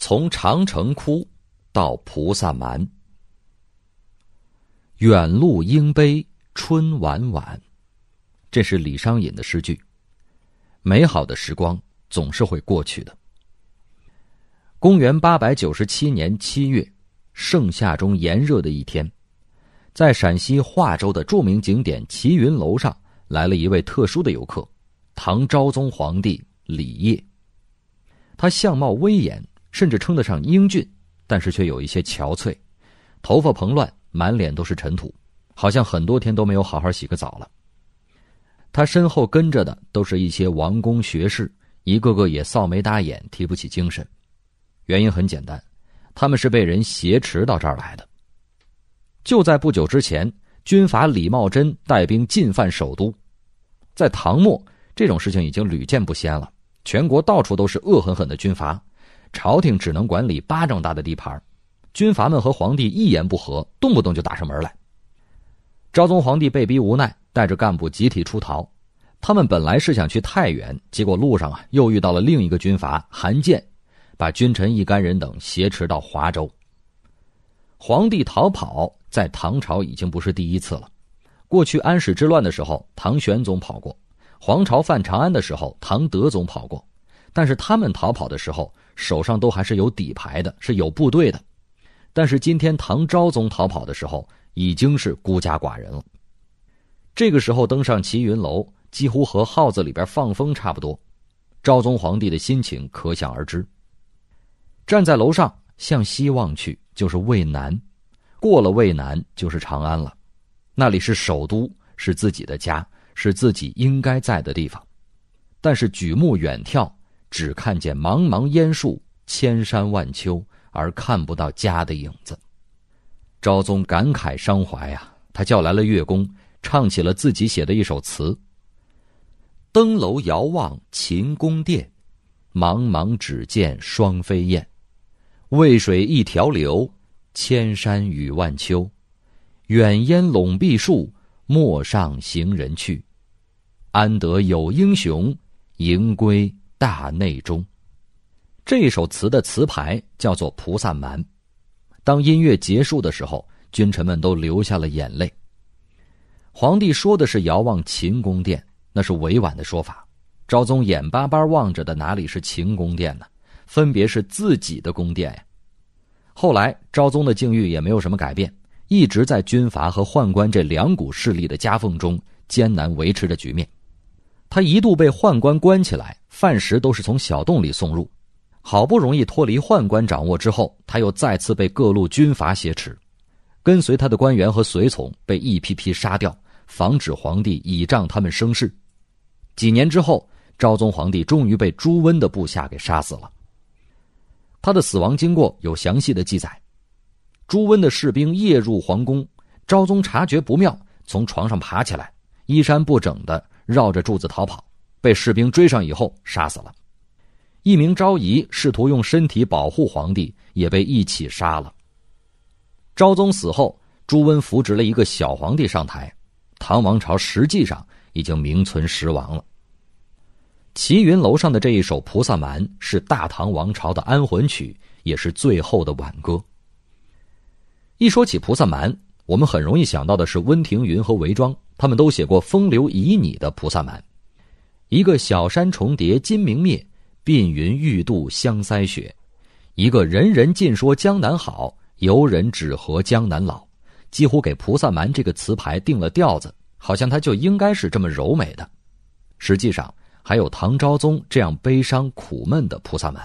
从长城窟到菩萨蛮，远路应悲春晚晚。这是李商隐的诗句。美好的时光总是会过去的。公元八百九十七年七月，盛夏中炎热的一天，在陕西华州的著名景点齐云楼上，来了一位特殊的游客——唐昭宗皇帝李晔。他相貌威严。甚至称得上英俊，但是却有一些憔悴，头发蓬乱，满脸都是尘土，好像很多天都没有好好洗个澡了。他身后跟着的都是一些王公学士，一个个也扫眉搭眼，提不起精神。原因很简单，他们是被人挟持到这儿来的。就在不久之前，军阀李茂贞带兵进犯首都，在唐末，这种事情已经屡见不鲜了，全国到处都是恶狠狠的军阀。朝廷只能管理巴掌大的地盘，军阀们和皇帝一言不合，动不动就打上门来。昭宗皇帝被逼无奈，带着干部集体出逃。他们本来是想去太原，结果路上啊又遇到了另一个军阀韩建，把君臣一干人等挟持到华州。皇帝逃跑在唐朝已经不是第一次了，过去安史之乱的时候，唐玄宗跑过；黄巢犯长安的时候，唐德宗跑过。但是他们逃跑的时候，手上都还是有底牌的，是有部队的。但是今天唐昭宗逃跑的时候，已经是孤家寡人了。这个时候登上齐云楼，几乎和号子里边放风差不多。昭宗皇帝的心情可想而知。站在楼上向西望去，就是渭南；过了渭南，就是长安了。那里是首都，是自己的家，是自己应该在的地方。但是举目远眺。只看见茫茫烟树，千山万丘，而看不到家的影子。昭宗感慨伤怀呀，他叫来了乐工，唱起了自己写的一首词：“登楼遥望秦宫殿，茫茫只见双飞燕。渭水一条流，千山与万丘。远烟笼碧树，陌上行人去。安得有英雄，迎归。”大内中，这首词的词牌叫做《菩萨蛮》。当音乐结束的时候，君臣们都流下了眼泪。皇帝说的是遥望秦宫殿，那是委婉的说法。昭宗眼巴巴望着的哪里是秦宫殿呢？分别是自己的宫殿呀。后来，昭宗的境遇也没有什么改变，一直在军阀和宦官这两股势力的夹缝中艰难维持着局面。他一度被宦官关起来，饭食都是从小洞里送入。好不容易脱离宦官掌握之后，他又再次被各路军阀挟持，跟随他的官员和随从被一批批杀掉，防止皇帝倚仗他们生事。几年之后，昭宗皇帝终于被朱温的部下给杀死了。他的死亡经过有详细的记载：朱温的士兵夜入皇宫，昭宗察觉不妙，从床上爬起来，衣衫不整的。绕着柱子逃跑，被士兵追上以后杀死了。一名昭仪试图用身体保护皇帝，也被一起杀了。昭宗死后，朱温扶植了一个小皇帝上台，唐王朝实际上已经名存实亡了。齐云楼上的这一首《菩萨蛮》是大唐王朝的安魂曲，也是最后的挽歌。一说起《菩萨蛮》，我们很容易想到的是温庭筠和韦庄。他们都写过风流旖旎的《菩萨蛮》，一个小山重叠金明灭，鬓云欲度香腮雪；一个人人尽说江南好，游人只合江南老。几乎给《菩萨蛮》这个词牌定了调子，好像它就应该是这么柔美的。实际上，还有唐昭宗这样悲伤苦闷的《菩萨蛮》。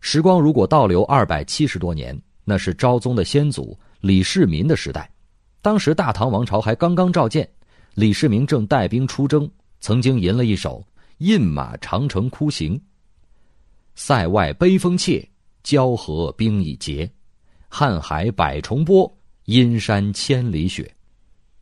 时光如果倒流二百七十多年，那是昭宗的先祖李世民的时代。当时大唐王朝还刚刚召见，李世民正带兵出征，曾经吟了一首《饮马长城窟行》：“塞外悲风切，交河冰已结。瀚海百重波，阴山千里雪。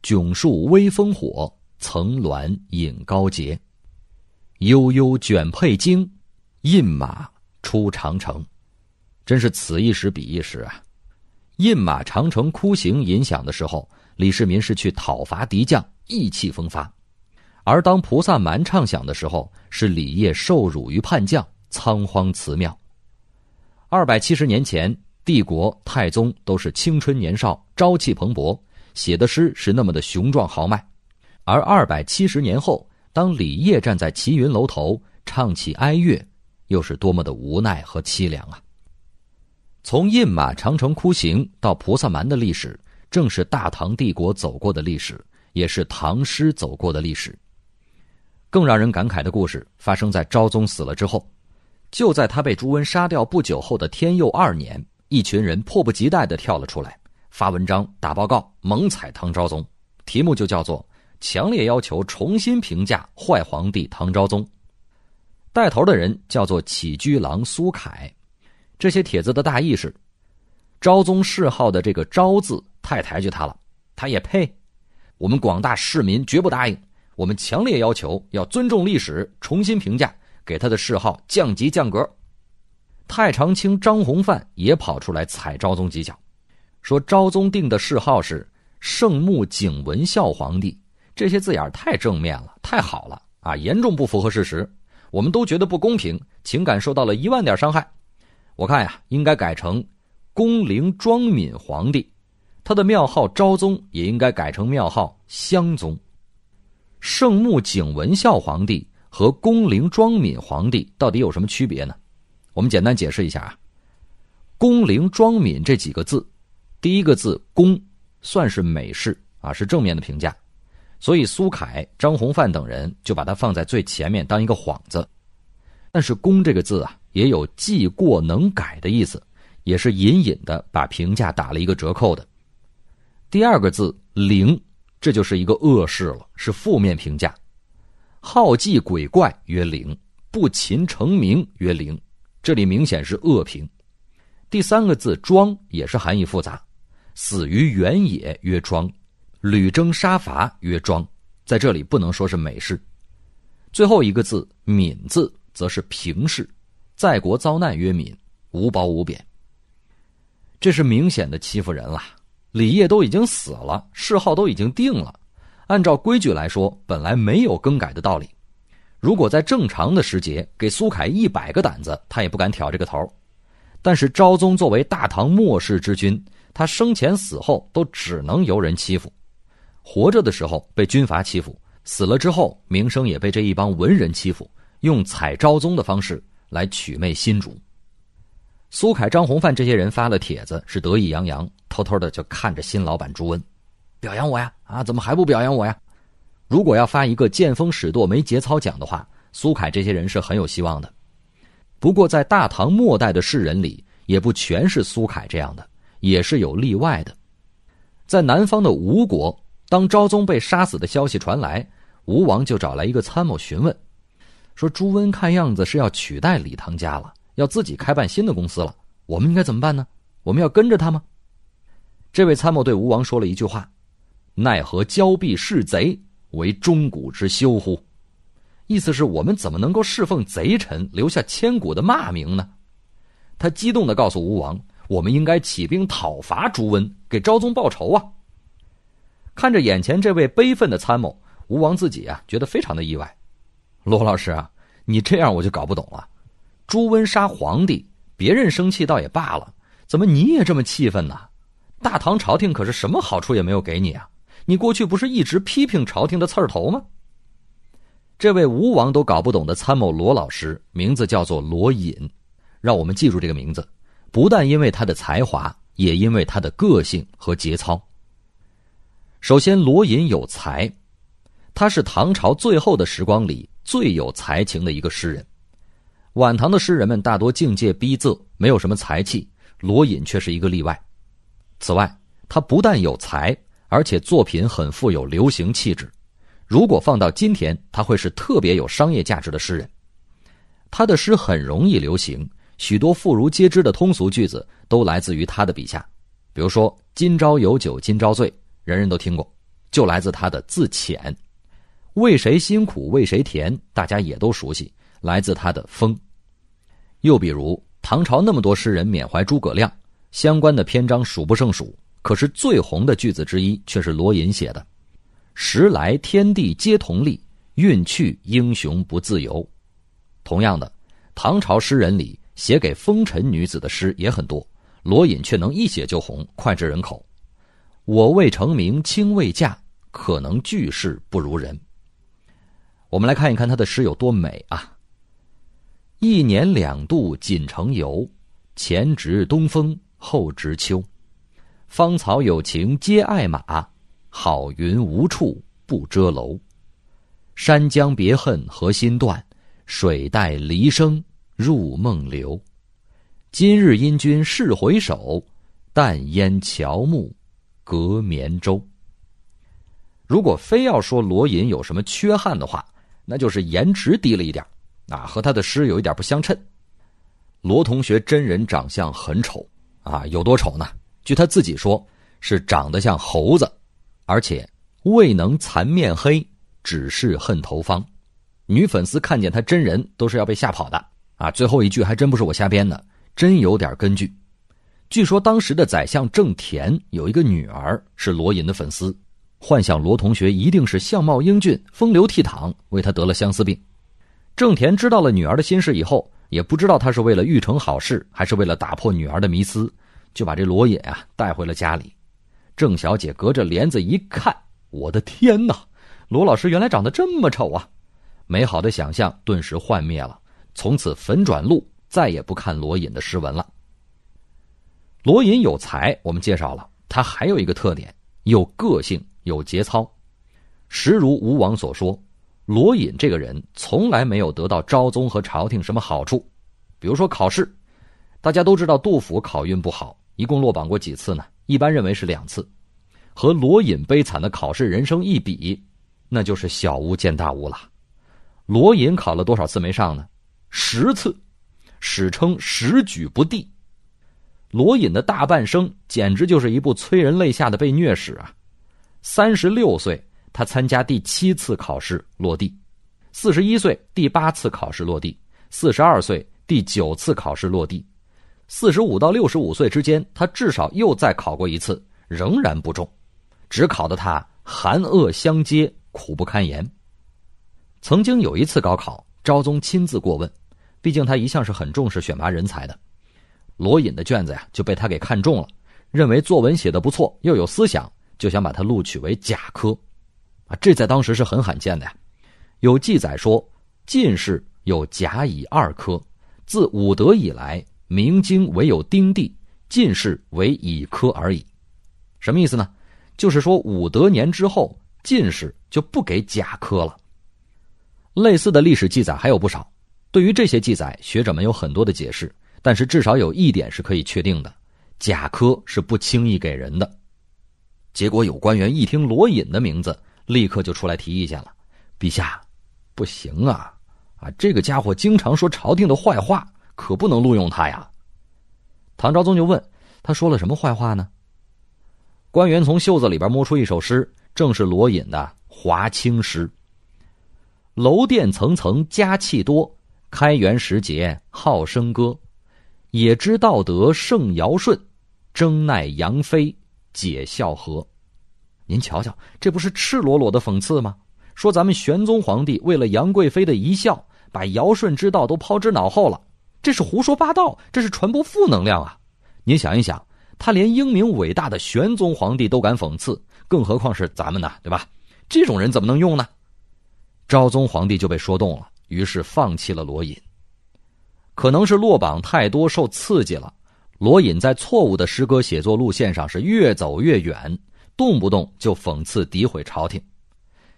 迥树微风火，层峦引高洁。悠悠卷佩荆，饮马出长城。”真是此一时彼一时啊！印马长城窟行吟响的时候，李世民是去讨伐敌将，意气风发；而当菩萨蛮唱响的时候，是李晔受辱于叛将，仓皇辞庙。二百七十年前，帝国太宗都是青春年少、朝气蓬勃，写的诗是那么的雄壮豪迈；而二百七十年后，当李业站在齐云楼头唱起哀乐，又是多么的无奈和凄凉啊！从印马长城哭行到菩萨蛮的历史，正是大唐帝国走过的历史，也是唐诗走过的历史。更让人感慨的故事发生在昭宗死了之后。就在他被朱温杀掉不久后的天佑二年，一群人迫不及待地跳了出来，发文章、打报告，猛踩唐昭宗，题目就叫做“强烈要求重新评价坏皇帝唐昭宗”。带头的人叫做起居郎苏凯。这些帖子的大意是：昭宗谥号的这个“昭”字太抬举他了，他也配？我们广大市民绝不答应，我们强烈要求要尊重历史，重新评价。给他的谥号降级降格。太常卿张弘范也跑出来踩昭宗几脚，说昭宗定的谥号是圣穆景文孝皇帝，这些字眼太正面了，太好了啊，严重不符合事实，我们都觉得不公平，情感受到了一万点伤害。我看呀，应该改成恭陵庄敏皇帝，他的庙号昭宗也应该改成庙号襄宗。圣穆景文孝皇帝。和恭陵庄敏皇帝到底有什么区别呢？我们简单解释一下啊。恭陵庄敏这几个字，第一个字“恭”算是美式啊，是正面的评价，所以苏凯、张弘范等人就把它放在最前面当一个幌子。但是“恭”这个字啊，也有记过能改的意思，也是隐隐的把评价打了一个折扣的。第二个字“陵”，这就是一个恶事了，是负面评价。好祭鬼怪曰灵，不勤成名曰灵，这里明显是恶评。第三个字庄也是含义复杂，死于原野曰庄，屡征杀伐曰庄，在这里不能说是美事。最后一个字敏字则是平视，在国遭难曰敏，无褒无贬。这是明显的欺负人了。李业都已经死了，谥号都已经定了。按照规矩来说，本来没有更改的道理。如果在正常的时节，给苏凯一百个胆子，他也不敢挑这个头。但是昭宗作为大唐末世之君，他生前死后都只能由人欺负。活着的时候被军阀欺负，死了之后名声也被这一帮文人欺负，用采昭宗的方式来取媚新主。苏凯、张弘范这些人发了帖子，是得意洋洋，偷偷的就看着新老板朱温。表扬我呀！啊，怎么还不表扬我呀？如果要发一个见风使舵、没节操奖的话，苏凯这些人是很有希望的。不过，在大唐末代的士人里，也不全是苏凯这样的，也是有例外的。在南方的吴国，当昭宗被杀死的消息传来，吴王就找来一个参谋询问，说：“朱温看样子是要取代李唐家了，要自己开办新的公司了，我们应该怎么办呢？我们要跟着他吗？”这位参谋对吴王说了一句话。奈何交臂弑贼，为钟古之羞乎？意思是我们怎么能够侍奉贼臣，留下千古的骂名呢？他激动的告诉吴王：“我们应该起兵讨伐朱温，给昭宗报仇啊！”看着眼前这位悲愤的参谋，吴王自己啊觉得非常的意外。罗老师啊，你这样我就搞不懂了。朱温杀皇帝，别人生气倒也罢了，怎么你也这么气愤呢？大唐朝廷可是什么好处也没有给你啊！你过去不是一直批评朝廷的刺儿头吗？这位吴王都搞不懂的参谋罗老师，名字叫做罗隐，让我们记住这个名字，不但因为他的才华，也因为他的个性和节操。首先，罗隐有才，他是唐朝最后的时光里最有才情的一个诗人。晚唐的诗人们大多境界逼仄，没有什么才气，罗隐却是一个例外。此外，他不但有才。而且作品很富有流行气质，如果放到今天，他会是特别有商业价值的诗人。他的诗很容易流行，许多妇孺皆知的通俗句子都来自于他的笔下。比如说“今朝有酒今朝醉”，人人都听过，就来自他的自遣。为谁辛苦为谁甜，大家也都熟悉，来自他的风。又比如唐朝那么多诗人缅怀诸葛亮，相关的篇章数不胜数。可是最红的句子之一却是罗隐写的：“时来天地皆同力，运去英雄不自由。”同样的，唐朝诗人里写给风尘女子的诗也很多，罗隐却能一写就红，脍炙人口。我未成名卿未嫁，可能句式不如人。我们来看一看他的诗有多美啊！一年两度锦城游，前值东风后值秋。芳草有情皆爱马，好云无处不遮楼。山江别恨何心断，水带离声入梦流。今日因君试回首，但烟乔木隔绵舟。如果非要说罗隐有什么缺憾的话，那就是颜值低了一点啊，和他的诗有一点不相称。罗同学真人长相很丑啊，有多丑呢？据他自己说，是长得像猴子，而且未能残面黑，只是恨头方。女粉丝看见他真人都是要被吓跑的啊！最后一句还真不是我瞎编的，真有点根据。据说当时的宰相郑田有一个女儿是罗隐的粉丝。幻想罗同学一定是相貌英俊、风流倜傥，为他得了相思病。郑田知道了女儿的心事以后，也不知道他是为了欲成好事，还是为了打破女儿的迷思，就把这罗隐啊带回了家里。郑小姐隔着帘子一看，我的天哪，罗老师原来长得这么丑啊！美好的想象顿时幻灭了，从此粉转路，再也不看罗隐的诗文了。罗隐有才，我们介绍了，他还有一个特点，有个性。有节操，实如吴王所说，罗隐这个人从来没有得到昭宗和朝廷什么好处。比如说考试，大家都知道杜甫考运不好，一共落榜过几次呢？一般认为是两次。和罗隐悲惨的考试人生一比，那就是小巫见大巫了。罗隐考了多少次没上呢？十次，史称十举不第。罗隐的大半生简直就是一部催人泪下的被虐史啊！三十六岁，他参加第七次考试落地；四十一岁，第八次考试落地；四十二岁，第九次考试落地；四十五到六十五岁之间，他至少又再考过一次，仍然不中，只考得他寒恶相接，苦不堪言。曾经有一次高考，昭宗亲自过问，毕竟他一向是很重视选拔人才的。罗隐的卷子呀，就被他给看中了，认为作文写的不错，又有思想。就想把他录取为甲科，啊，这在当时是很罕见的呀。有记载说，进士有甲乙二科，自武德以来，明经唯有丁地进士为乙科而已。什么意思呢？就是说武德年之后，进士就不给甲科了。类似的历史记载还有不少。对于这些记载，学者们有很多的解释，但是至少有一点是可以确定的：甲科是不轻易给人的。结果有官员一听罗隐的名字，立刻就出来提意见了：“陛下，不行啊！啊，这个家伙经常说朝廷的坏话，可不能录用他呀。”唐昭宗就问：“他说了什么坏话呢？”官员从袖子里边摸出一首诗，正是罗隐的华清诗：“楼殿层层佳气多，开元时节好笙歌。也知道德胜尧舜，争奈杨妃。”解孝和，您瞧瞧，这不是赤裸裸的讽刺吗？说咱们玄宗皇帝为了杨贵妃的一笑，把尧舜之道都抛之脑后了，这是胡说八道，这是传播负能量啊！您想一想，他连英明伟大的玄宗皇帝都敢讽刺，更何况是咱们呢？对吧？这种人怎么能用呢？昭宗皇帝就被说动了，于是放弃了罗隐。可能是落榜太多，受刺激了。罗隐在错误的诗歌写作路线上是越走越远，动不动就讽刺诋毁朝廷。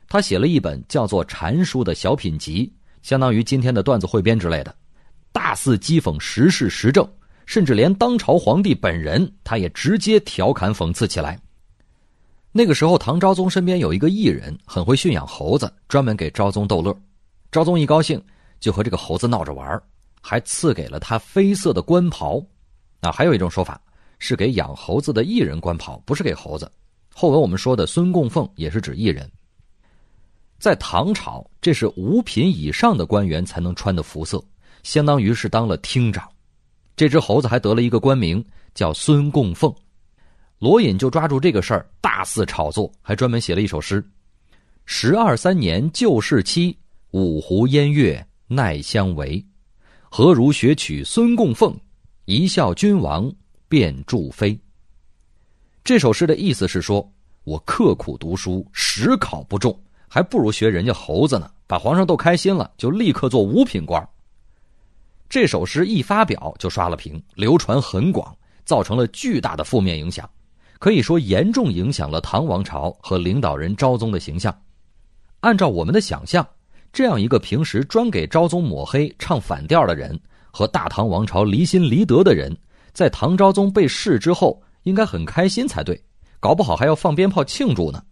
他写了一本叫做《禅书》的小品集，相当于今天的段子汇编之类的，大肆讥讽时事时政，甚至连当朝皇帝本人，他也直接调侃讽刺起来。那个时候，唐昭宗身边有一个艺人，很会驯养猴子，专门给昭宗逗乐。昭宗一高兴，就和这个猴子闹着玩，还赐给了他绯色的官袍。那还有一种说法，是给养猴子的艺人官袍，不是给猴子。后文我们说的孙供奉也是指艺人。在唐朝，这是五品以上的官员才能穿的服色，相当于是当了厅长。这只猴子还得了一个官名，叫孙供奉。罗隐就抓住这个事儿大肆炒作，还专门写了一首诗：“十二三年旧事期，五湖烟月奈相违。何如学取孙供奉，一笑君王便祝飞。这首诗的意思是说，我刻苦读书，实考不中，还不如学人家猴子呢，把皇上逗开心了，就立刻做五品官。这首诗一发表就刷了屏，流传很广，造成了巨大的负面影响，可以说严重影响了唐王朝和领导人昭宗的形象。按照我们的想象，这样一个平时专给昭宗抹黑、唱反调的人，和大唐王朝离心离德的人，在唐昭宗被弑之后。应该很开心才对，搞不好还要放鞭炮庆祝呢。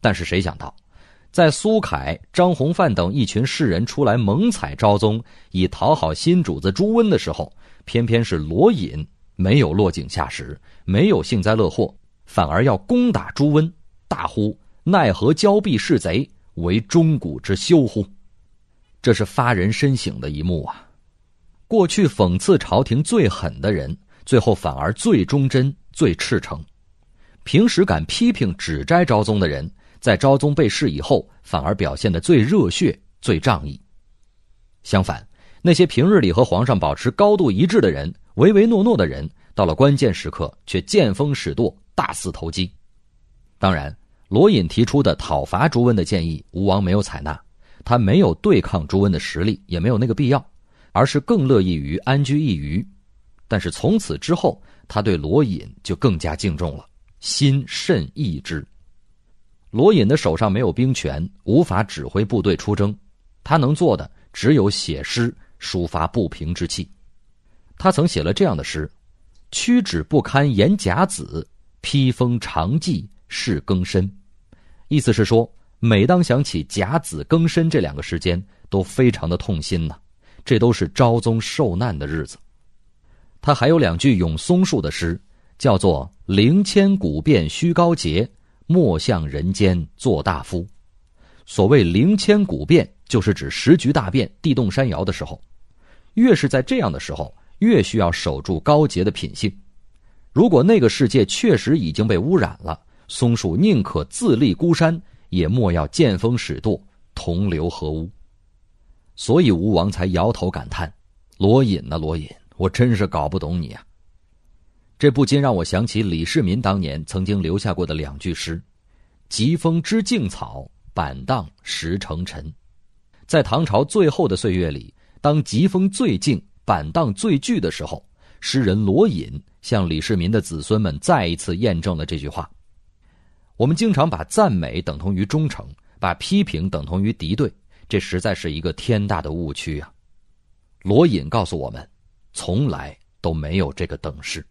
但是谁想到，在苏凯、张弘范等一群士人出来猛踩昭宗，以讨好新主子朱温的时候，偏偏是罗隐没有落井下石，没有幸灾乐祸，反而要攻打朱温，大呼“奈何交臂是贼，为钟鼓之羞乎”。这是发人深省的一幕啊！过去讽刺朝廷最狠的人，最后反而最忠贞。最赤诚，平时敢批评指摘昭宗的人，在昭宗被弑以后，反而表现得最热血、最仗义。相反，那些平日里和皇上保持高度一致的人，唯唯诺诺的人，到了关键时刻却见风使舵，大肆投机。当然，罗隐提出的讨伐朱温的建议，吴王没有采纳。他没有对抗朱温的实力，也没有那个必要，而是更乐意于安居一隅。但是从此之后。他对罗隐就更加敬重了，心甚异之。罗隐的手上没有兵权，无法指挥部队出征，他能做的只有写诗抒发不平之气。他曾写了这样的诗：“屈指不堪言甲子，披风长记事更深。”意思是说，每当想起甲子庚申这两个时间，都非常的痛心呐。这都是昭宗受难的日子。他还有两句咏松树的诗，叫做“灵千古变虚高洁，莫向人间做大夫”。所谓“灵千古变”，就是指时局大变、地动山摇的时候。越是在这样的时候，越需要守住高洁的品性。如果那个世界确实已经被污染了，松树宁可自立孤山，也莫要见风使舵，同流合污。所以吴王才摇头感叹：“罗隐呐，罗隐。”我真是搞不懂你啊！这不禁让我想起李世民当年曾经留下过的两句诗：“疾风知劲草，板荡识成尘。”在唐朝最后的岁月里，当疾风最劲、板荡最巨的时候，诗人罗隐向李世民的子孙们再一次验证了这句话。我们经常把赞美等同于忠诚，把批评等同于敌对，这实在是一个天大的误区啊！罗隐告诉我们。从来都没有这个等式。